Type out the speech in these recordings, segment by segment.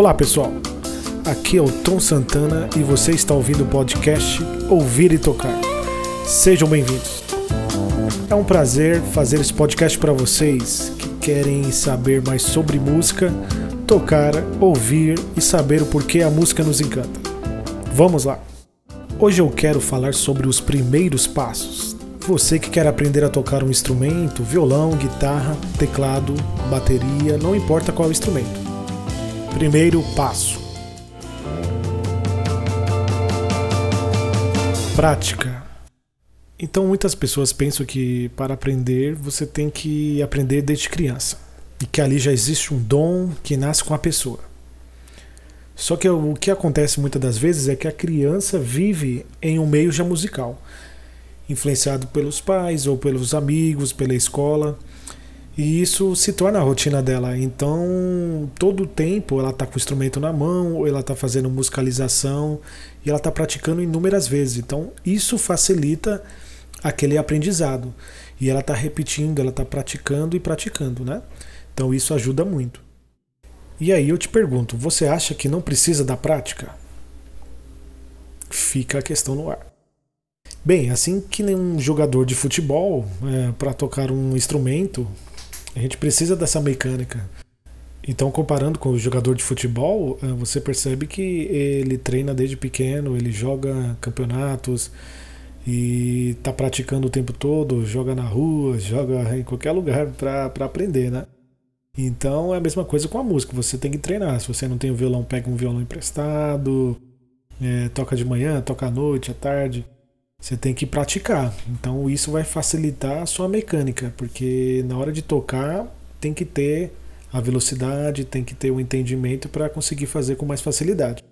Olá pessoal, aqui é o Tom Santana e você está ouvindo o podcast Ouvir e Tocar. Sejam bem-vindos. É um prazer fazer esse podcast para vocês que querem saber mais sobre música, tocar, ouvir e saber o porquê a música nos encanta. Vamos lá! Hoje eu quero falar sobre os primeiros passos. Você que quer aprender a tocar um instrumento, violão, guitarra, teclado, bateria, não importa qual instrumento. Primeiro passo: prática. Então muitas pessoas pensam que para aprender você tem que aprender desde criança e que ali já existe um dom que nasce com a pessoa. Só que o que acontece muitas das vezes é que a criança vive em um meio já musical, influenciado pelos pais ou pelos amigos, pela escola. E isso se torna a rotina dela. Então, todo o tempo ela está com o instrumento na mão, ou ela está fazendo musicalização e ela está praticando inúmeras vezes. Então, isso facilita aquele aprendizado. E ela está repetindo, ela está praticando e praticando, né? Então, isso ajuda muito. E aí eu te pergunto, você acha que não precisa da prática? Fica a questão no ar. Bem, assim que nenhum jogador de futebol, é, para tocar um instrumento, a gente precisa dessa mecânica. Então, comparando com o jogador de futebol, eh, você percebe que ele treina desde pequeno, ele joga campeonatos e está praticando o tempo todo, joga na rua, joga em qualquer lugar para aprender, né? Então é a mesma coisa com a música, você tem que treinar. Se você não tem o violão, pega um violão emprestado, é, toca de manhã, toca à noite, à tarde. Você tem que praticar. Então isso vai facilitar a sua mecânica, porque na hora de tocar tem que ter a velocidade, tem que ter o entendimento para conseguir fazer com mais facilidade.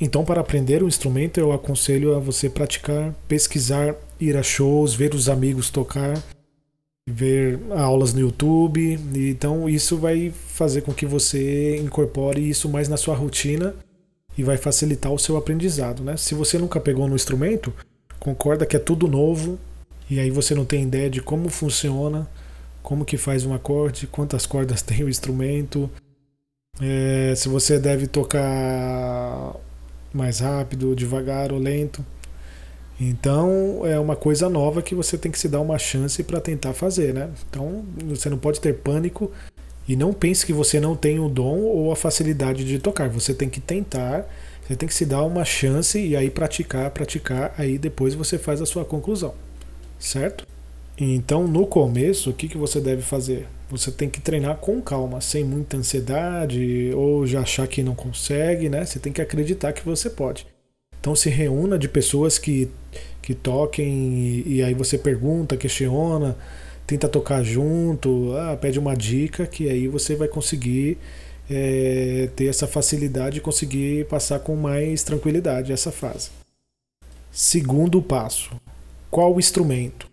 Então, para aprender o instrumento, eu aconselho a você praticar, pesquisar, ir a shows, ver os amigos tocar, ver aulas no YouTube. Então, isso vai fazer com que você incorpore isso mais na sua rotina e vai facilitar o seu aprendizado. Né? Se você nunca pegou no instrumento, concorda que é tudo novo e aí você não tem ideia de como funciona, como que faz um acorde, quantas cordas tem o instrumento, é, se você deve tocar mais rápido, devagar ou lento. Então é uma coisa nova que você tem que se dar uma chance para tentar fazer, né? Então você não pode ter pânico e não pense que você não tem o dom ou a facilidade de tocar. Você tem que tentar você tem que se dar uma chance e aí praticar, praticar, aí depois você faz a sua conclusão, certo? Então, no começo, o que, que você deve fazer? Você tem que treinar com calma, sem muita ansiedade ou já achar que não consegue, né? Você tem que acreditar que você pode. Então, se reúna de pessoas que, que toquem e, e aí você pergunta, questiona, tenta tocar junto, ah, pede uma dica que aí você vai conseguir é, ter essa facilidade e conseguir passar com mais tranquilidade essa fase. Segundo passo: qual instrumento?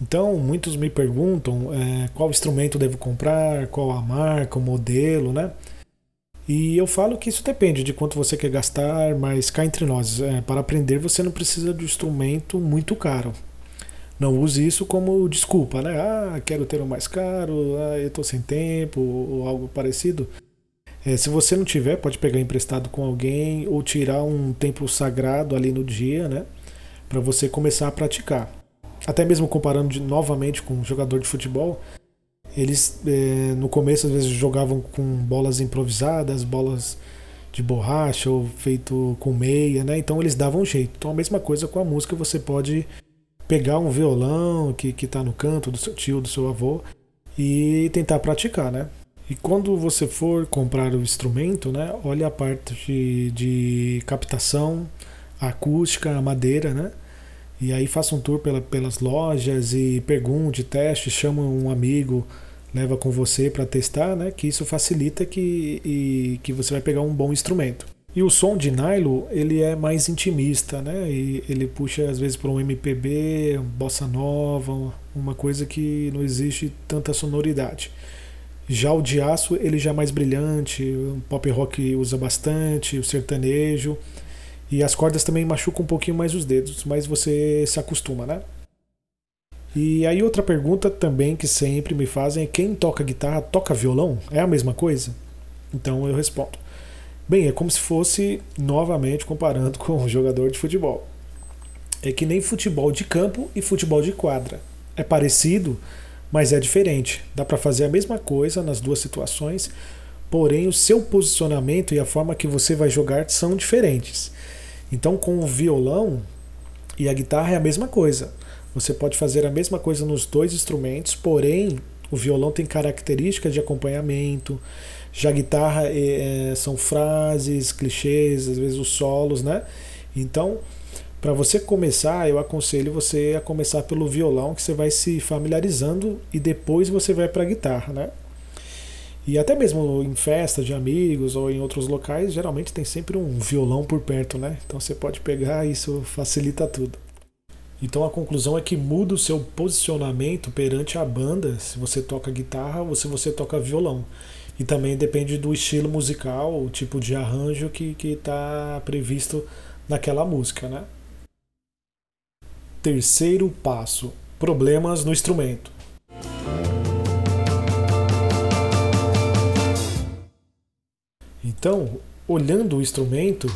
Então, muitos me perguntam é, qual instrumento devo comprar, qual a marca, o modelo, né? E eu falo que isso depende de quanto você quer gastar, mas cá entre nós, é, para aprender você não precisa de um instrumento muito caro. Não use isso como desculpa, né? Ah, quero ter um mais caro, ah, eu estou sem tempo, ou algo parecido. É, se você não tiver, pode pegar emprestado com alguém ou tirar um tempo sagrado ali no dia, né? Para você começar a praticar. Até mesmo comparando de, novamente com um jogador de futebol, eles é, no começo às vezes jogavam com bolas improvisadas, bolas de borracha ou feito com meia, né? Então eles davam jeito. Então a mesma coisa com a música, você pode pegar um violão que está no canto do seu tio, do seu avô e tentar praticar, né? E quando você for comprar o instrumento, né, olha a parte de, de captação, a acústica, a madeira, né? E aí faça um tour pela, pelas lojas e pergunte, teste, chama um amigo, leva com você para testar, né? Que isso facilita que, e, que você vai pegar um bom instrumento. E o som de Nilo, ele é mais intimista, né? E ele puxa às vezes para um MPB, bossa nova, uma coisa que não existe tanta sonoridade. Já o de aço, ele já é mais brilhante, o pop rock usa bastante, o sertanejo. E as cordas também machucam um pouquinho mais os dedos, mas você se acostuma, né? E aí outra pergunta também que sempre me fazem é quem toca guitarra toca violão? É a mesma coisa? Então eu respondo. Bem, é como se fosse novamente comparando com um jogador de futebol. É que nem futebol de campo e futebol de quadra. É parecido, mas é diferente. Dá para fazer a mesma coisa nas duas situações, porém o seu posicionamento e a forma que você vai jogar são diferentes. Então, com o violão e a guitarra é a mesma coisa. Você pode fazer a mesma coisa nos dois instrumentos, porém o violão tem características de acompanhamento, já guitarra é, são frases, clichês, às vezes os solos, né? Então, para você começar, eu aconselho você a começar pelo violão, que você vai se familiarizando e depois você vai para a guitarra, né? E até mesmo em festa de amigos ou em outros locais, geralmente tem sempre um violão por perto, né? Então você pode pegar isso facilita tudo. Então a conclusão é que muda o seu posicionamento perante a banda se você toca guitarra ou se você toca violão. E também depende do estilo musical, o tipo de arranjo que está previsto naquela música, né? Terceiro passo: problemas no instrumento. Então, olhando o instrumento,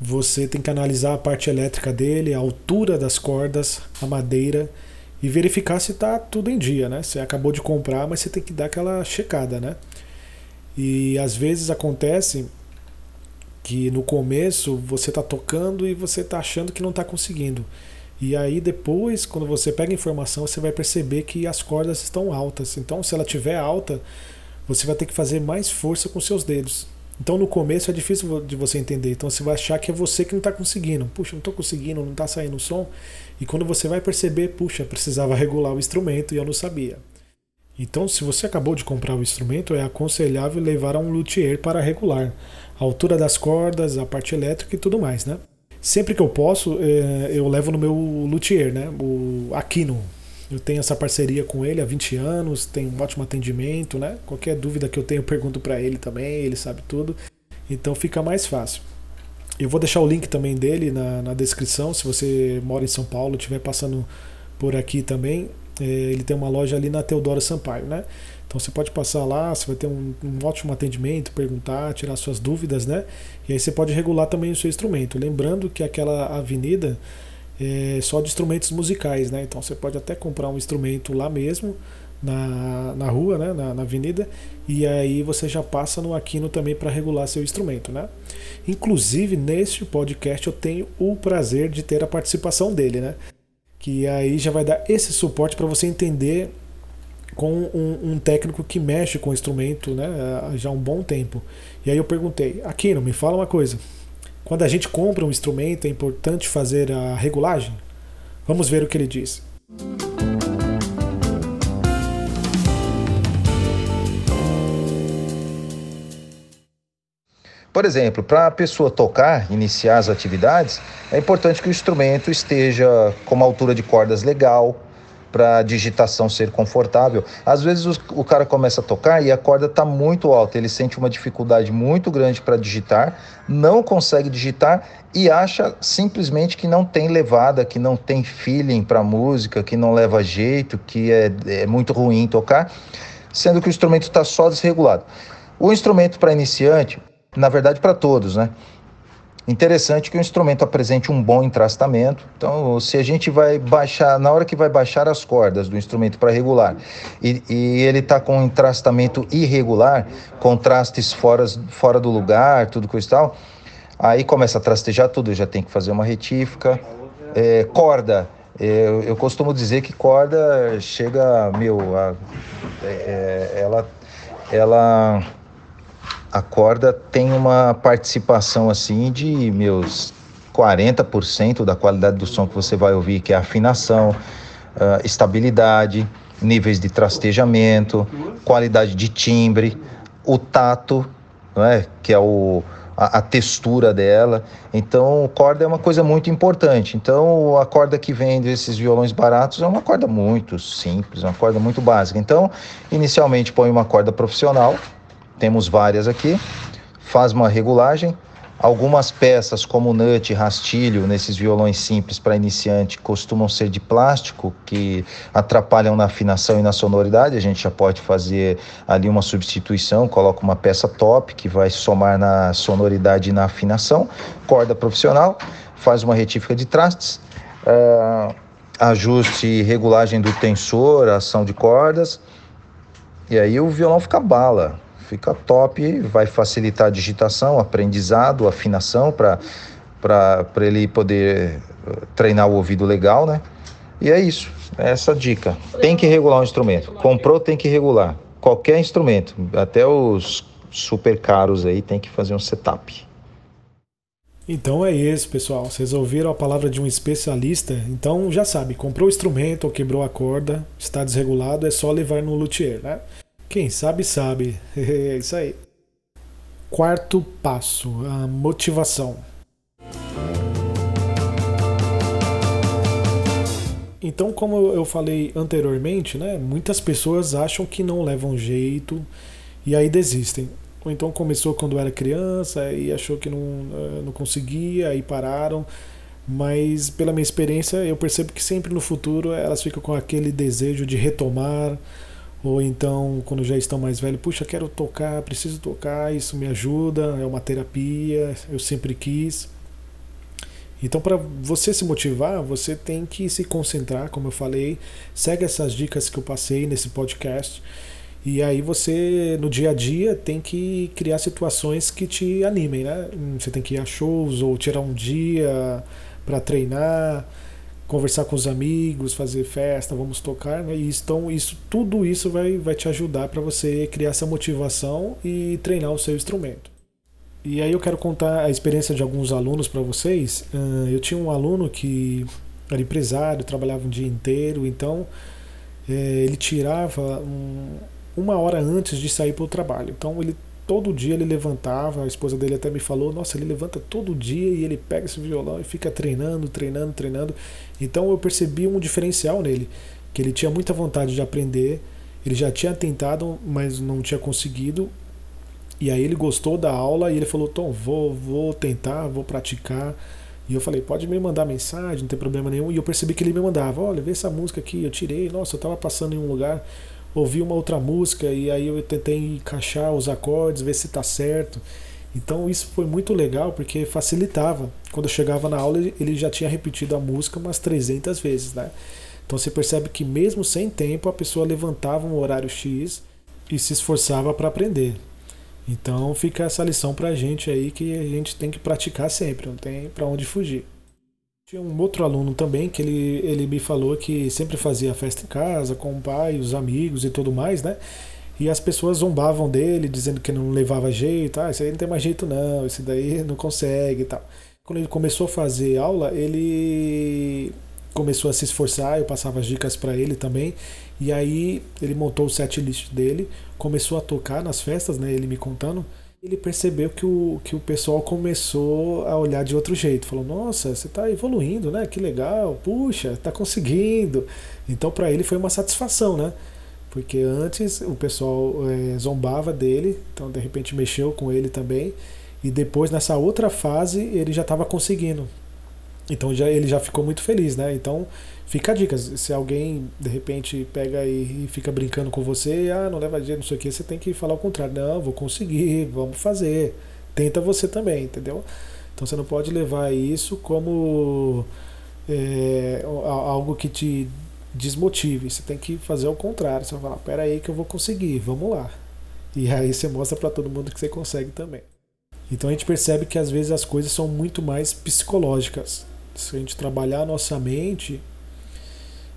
você tem que analisar a parte elétrica dele, a altura das cordas, a madeira e verificar se está tudo em dia, né? Você acabou de comprar, mas você tem que dar aquela checada, né? E às vezes acontece que no começo você está tocando e você está achando que não está conseguindo. E aí depois, quando você pega a informação, você vai perceber que as cordas estão altas. Então, se ela estiver alta, você vai ter que fazer mais força com seus dedos. Então no começo é difícil de você entender. Então você vai achar que é você que não está conseguindo. Puxa, não estou conseguindo, não está saindo o som. E quando você vai perceber, puxa, precisava regular o instrumento e eu não sabia. Então, se você acabou de comprar o instrumento, é aconselhável levar a um luthier para regular a altura das cordas, a parte elétrica e tudo mais, né? Sempre que eu posso, é, eu levo no meu luthier, né? O Aquino, eu tenho essa parceria com ele há 20 anos, tem um ótimo atendimento, né? Qualquer dúvida que eu tenho, eu pergunto para ele também, ele sabe tudo. Então fica mais fácil. Eu vou deixar o link também dele na, na descrição, se você mora em São Paulo, estiver passando por aqui também. É, ele tem uma loja ali na Teodoro Sampaio, né? Então você pode passar lá, você vai ter um, um, ótimo atendimento, perguntar, tirar suas dúvidas, né? E aí você pode regular também o seu instrumento. Lembrando que aquela avenida é, só de instrumentos musicais, né? Então você pode até comprar um instrumento lá mesmo, na, na rua, né? Na, na avenida, e aí você já passa no Aquino também para regular seu instrumento, né? Inclusive, neste podcast eu tenho o prazer de ter a participação dele, né? Que aí já vai dar esse suporte para você entender com um, um, técnico que mexe com o instrumento né, já há um bom tempo. E aí eu perguntei, Aquino, me fala uma coisa. Quando a gente compra um instrumento, é importante fazer a regulagem? Vamos ver o que ele diz. Por exemplo, para a pessoa tocar, iniciar as atividades, é importante que o instrumento esteja com uma altura de cordas legal, para a digitação ser confortável. Às vezes o, o, cara começa a tocar e a corda está muito alta, ele sente uma dificuldade muito grande para digitar, não consegue digitar e acha simplesmente que não tem levada, que não tem feeling para música, que não leva jeito, que é, é muito ruim tocar, sendo que o instrumento está só desregulado. O instrumento para iniciante, na verdade para todos, né? Interessante que o instrumento apresente um bom entrastamento. Então, se a gente vai baixar, na hora que vai baixar as cordas do instrumento para regular, e, e ele está com um entrastamento irregular, contrastes fora, fora do lugar, tudo coisa e tal, aí começa a trastejar tudo, já tem que fazer uma retífica. É, corda, é, eu, eu, costumo dizer que corda chega, meu, a, é, é ela, ela a corda tem uma participação assim de meus 40% da qualidade do som que você vai ouvir, que é afinação, uh, estabilidade, níveis de trastejamento, qualidade de timbre, o tato, não é? que é o, a, a, textura dela. Então, corda é uma coisa muito importante. Então, a corda que vem desses violões baratos é uma corda muito simples, uma corda muito básica. Então, inicialmente põe uma corda profissional, temos várias aqui, faz uma regulagem, Algumas peças, como nut, rastilho, nesses violões simples para iniciante, costumam ser de plástico, que atrapalham na afinação e na sonoridade. A gente já pode fazer ali uma substituição, coloca uma peça top que vai somar na sonoridade e na afinação. Corda profissional, faz uma retífica de trastes, uh, ajuste e regulagem do tensor, ação de cordas, e aí o violão fica bala fica top, vai facilitar a digitação, aprendizado, afinação para ele poder eh, treinar o ouvido legal, né? E é isso, é essa dica. Tem que regular o instrumento. Comprou, tem que regular. Qualquer instrumento, até os super caros aí, tem que fazer um setup. Então é isso, pessoal. Vocês ouviram a palavra de um especialista? Então já sabe, comprou o instrumento ou quebrou a corda, está desregulado, é só levar no luthier, né? Quem sabe, sabe. É isso aí. Quarto passo: a motivação. Então, como eu falei anteriormente, né, muitas pessoas acham que não levam jeito e aí desistem. Ou então começou quando era criança e achou que não, eh, não conseguia, aí pararam. Mas pela minha experiência, eu percebo que sempre no futuro elas ficam com aquele desejo de retomar, ou então, quando já estão mais velhos, puxa, quero tocar, preciso tocar, isso me ajuda, é uma terapia, eu sempre quis. Então, para você se motivar, você tem que se concentrar, como eu falei, segue essas dicas que eu passei nesse podcast. E aí você, no dia a dia, tem que criar situações que te animem, né? Você tem que ir a shows ou tirar um dia para treinar conversar com os amigos, fazer festa, vamos tocar, né? E isso, tudo isso vai, vai te ajudar para você criar essa motivação e treinar o seu instrumento. E aí eu quero contar a experiência de alguns alunos para vocês. Eu tinha um aluno que era empresário, trabalhava um dia inteiro, então é, ele tirava um, uma hora antes de sair para o trabalho. Então ele todo dia ele levantava, a esposa dele até me falou, nossa, ele levanta todo dia e ele pega esse violão e fica treinando, treinando, treinando. Então eu percebi um diferencial nele, que ele tinha muita vontade de aprender, ele já tinha tentado, mas não tinha conseguido. E aí ele gostou da aula e ele falou, Tom, vou, vou tentar, vou praticar. E eu falei, pode me mandar mensagem, não tem problema nenhum. E eu percebi que ele me mandava, olha, vê essa música aqui, eu tirei, nossa, eu estava passando em um lugar ouvi uma outra música e aí eu tentei encaixar os acordes, ver se está certo. Então isso foi muito legal porque facilitava. Quando eu chegava na aula, ele já tinha repetido a música umas 300 vezes, né? Então você percebe que mesmo sem tempo, a pessoa levantava um horário X e se esforçava para aprender. Então fica essa lição para a gente aí que a gente tem que praticar sempre, não tem para onde fugir. Tinha um outro aluno também que ele, ele me falou que sempre fazia festa em casa com o pai, os amigos e tudo mais, né? E as pessoas zombavam dele, dizendo que não levava jeito, ah, esse aí não tem mais jeito não, esse daí não consegue e tal. Quando ele começou a fazer aula, ele começou a se esforçar, eu passava as dicas para ele também, e aí ele montou o set list dele, começou a tocar nas festas, né, ele me contando, ele percebeu que o, que o pessoal começou a olhar de outro jeito. Falou: Nossa, você está evoluindo, né? Que legal, puxa, está conseguindo. Então, para ele foi uma satisfação, né? Porque antes o pessoal é, zombava dele, então de repente mexeu com ele também. E depois, nessa outra fase, ele já estava conseguindo. Então já, ele já ficou muito feliz, né? Então fica a dica. Se alguém de repente pega e, e fica brincando com você, ah, não leva jeito, não sei o que, você tem que falar o contrário. Não, vou conseguir, vamos fazer. Tenta você também, entendeu? Então você não pode levar isso como é, algo que te desmotive. Você tem que fazer o contrário. Você vai falar, pera aí que eu vou conseguir, vamos lá. E aí você mostra para todo mundo que você consegue também. Então a gente percebe que às vezes as coisas são muito mais psicológicas. Se a gente trabalhar a nossa mente,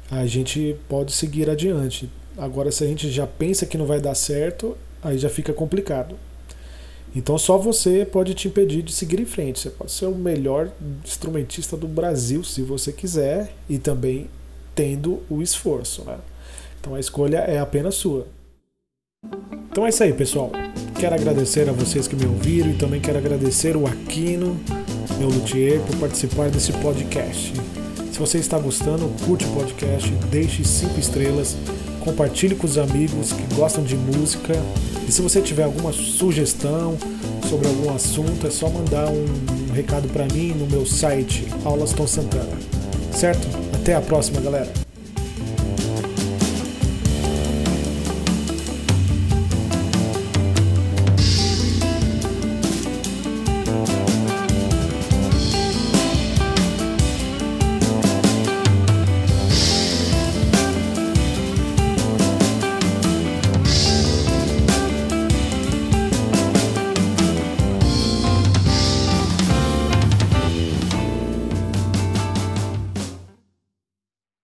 a gente pode seguir adiante. Agora, se a gente já pensa que não vai dar certo, aí já fica complicado. Então, só você pode te impedir de seguir em frente. Você pode ser o melhor instrumentista do Brasil, se você quiser, e também tendo o esforço. Né? Então, a escolha é apenas sua. Então é isso aí, pessoal. Quero agradecer a vocês que me ouviram e também quero agradecer o Aquino, meu luthier, por participar desse podcast. Se você está gostando, curte o podcast, deixe cinco estrelas, compartilhe com os amigos que gostam de música. E se você tiver alguma sugestão sobre algum assunto, é só mandar um recado para mim no meu site Aulas Tom Santana. Certo? Até a próxima, galera.